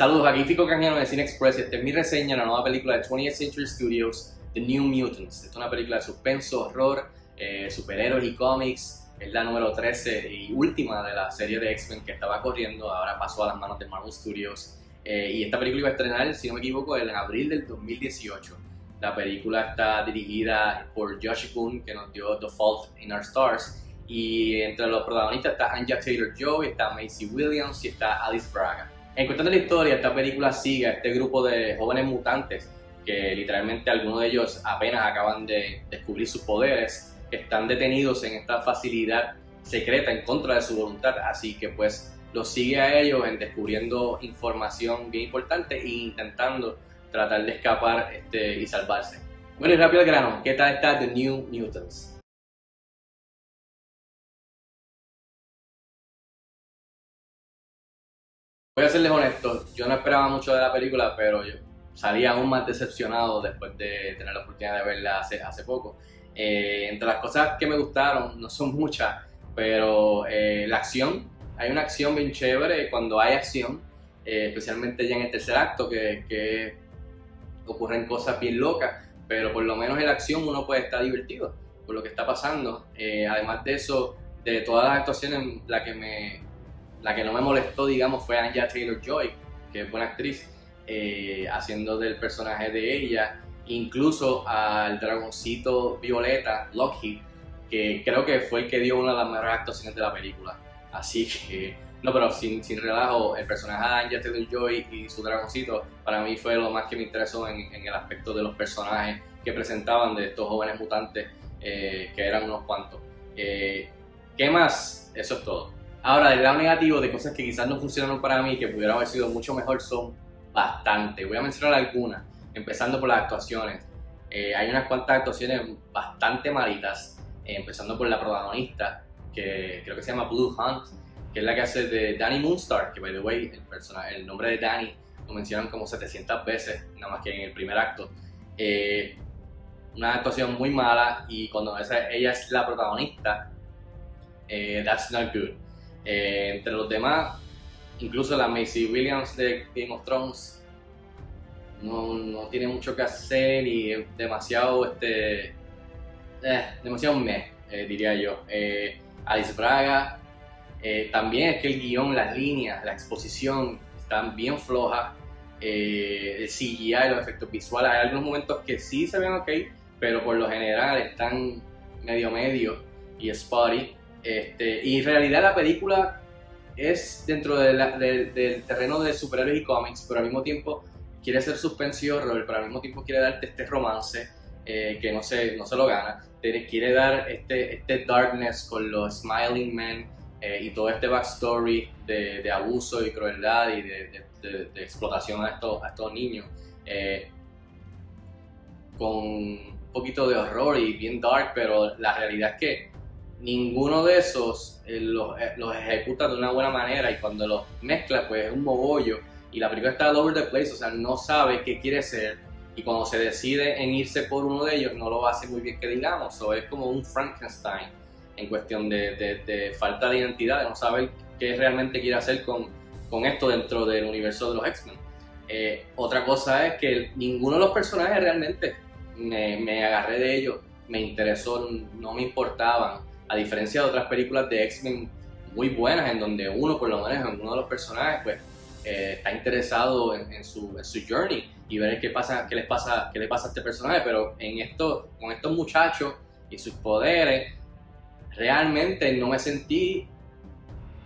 Saludos, aquí Fico Canjano de Cine Express y esta es mi reseña de la nueva película de 20th Century Studios, The New Mutants. Esta es una película de suspenso, horror, eh, superhéroes y cómics. Es la número 13 y última de la serie de X-Men que estaba corriendo, ahora pasó a las manos de Marvel Studios. Eh, y esta película iba a estrenar, si no me equivoco, en abril del 2018. La película está dirigida por Josh Boone, que nos dio The Fault in Our Stars. Y entre los protagonistas está Anja Taylor-Joy, está Macy Williams y está Alice Braga. En cuestión de la historia, esta película sigue a este grupo de jóvenes mutantes que literalmente algunos de ellos apenas acaban de descubrir sus poderes, están detenidos en esta facilidad secreta en contra de su voluntad, así que pues los sigue a ellos en descubriendo información bien importante e intentando tratar de escapar este, y salvarse. Bueno, y rápido al grano, ¿qué tal está The New Mutants? Voy a serles honesto, yo no esperaba mucho de la película, pero yo salí aún más decepcionado después de tener la oportunidad de verla hace, hace poco. Eh, entre las cosas que me gustaron, no son muchas, pero eh, la acción, hay una acción bien chévere cuando hay acción, eh, especialmente ya en el tercer acto, que, que, ocurren cosas bien locas, pero por lo menos en la acción uno puede estar divertido por lo que está pasando. además de eso, de todas las actuaciones, la que, me, la que no me molestó, digamos, fue Anja Taylor-Joy, que es buena actriz, haciendo del personaje de ella incluso al dragoncito Violeta, Lockheed, que creo que fue el que dio una de las mejores actuaciones de la película. Así que, no, pero sin, sin relajo, el personaje de Anja Taylor-Joy y su dragoncito para mí fue lo más que me interesó en, el aspecto de los personajes que presentaban de estos jóvenes mutantes, eh, que eran unos cuantos. Eh, ¿Qué más? Eso es todo. Ahora, del lado negativo de cosas que quizás no funcionaron para mí, que pudieran haber sido mucho mejor, son bastante. Voy a mencionar algunas empezando por las actuaciones. Eh, hay unas cuantas actuaciones bastante malitas, eh, empezando por la protagonista, que creo que se llama Blue Hunt, que es la que hace de Danny Moonstar, que by the way, el, personaje, el nombre de Danny lo mencionan como 700 veces, nada más que en el primer acto. Eh, una actuación muy mala y cuando ella es la protagonista, that's not good. Entre los demás, incluso la Macy Williams de Game of Thrones no, no tiene mucho que hacer y es demasiado, este, eh, demasiado meh, eh, diría yo. Eh, Alice Braga, también es que el guion, las líneas, la exposición están bien flojas. el CGI, los efectos visuales, hay algunos momentos que sí se ven ok, pero por lo general están medio medio y spotty. Este, y en realidad la película es dentro del terreno de superhéroes y cómics, pero al mismo tiempo quiere ser suspensión horror, pero al mismo tiempo quiere darte este romance eh, que no se, no se lo gana. Quiere dar este, este darkness con los Smiling Men eh, y todo este backstory de, de, abuso y crueldad y de, de, explotación a estos, a estos niños. Eh, con un poquito de horror y bien dark, pero la realidad es que ninguno de esos los, los, ejecuta de una buena manera y cuando los mezcla pues es un mogollo y la película está all over the place, o sea, no sabe qué quiere ser y cuando se decide en irse por uno de ellos no lo hace muy bien que digamos, o es como un Frankenstein en cuestión de, de, falta de identidad, de no saber qué realmente quiere hacer con, con esto dentro del universo de los X-Men. Eh, otra cosa es que ninguno de los personajes realmente me, me agarré de ellos, me interesó, no me importaban, a diferencia de otras películas de X-Men muy buenas en donde uno por lo menos en uno de los personajes pues eh, está interesado en, su, journey y ver qué pasa, qué les pasa, qué le pasa a este personaje, pero en esto, con estos muchachos y sus poderes, realmente no me sentí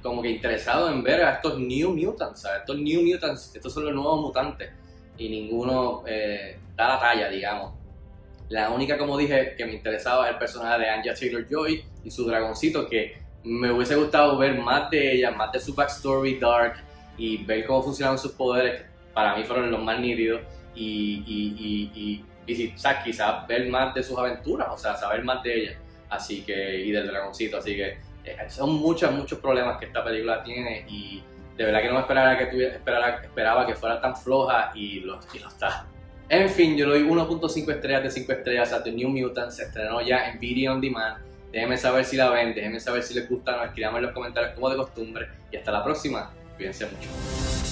como que interesado en ver a estos New Mutants, estos New Mutants, estos son los nuevos mutantes. Y ninguno eh, da la talla, digamos. La única, como dije, que me interesaba es el personaje de Anja Taylor-Joy y su dragoncito, que me hubiese gustado ver más de ella, más de su backstory dark, y ver cómo funcionan sus poderes, para mí fueron los más nítidos, y, y, y, y, quizás ver más de sus aventuras, o sea, saber más de ella, así que, y del dragoncito, así que eh, son muchos, muchos problemas que esta película tiene, y de verdad que no me esperaba que, tuviera, esperara, esperaba que fuera tan floja, y lo, y lo está. En fin, yo le doy 1.5 estrellas de 5 estrellas a The New Mutants, se estrenó ya en Video On Demand, déjenme saber si la ven, déjenme saber si les gusta, nos escriban en los comentarios como de costumbre, y hasta la próxima. Cuídense mucho.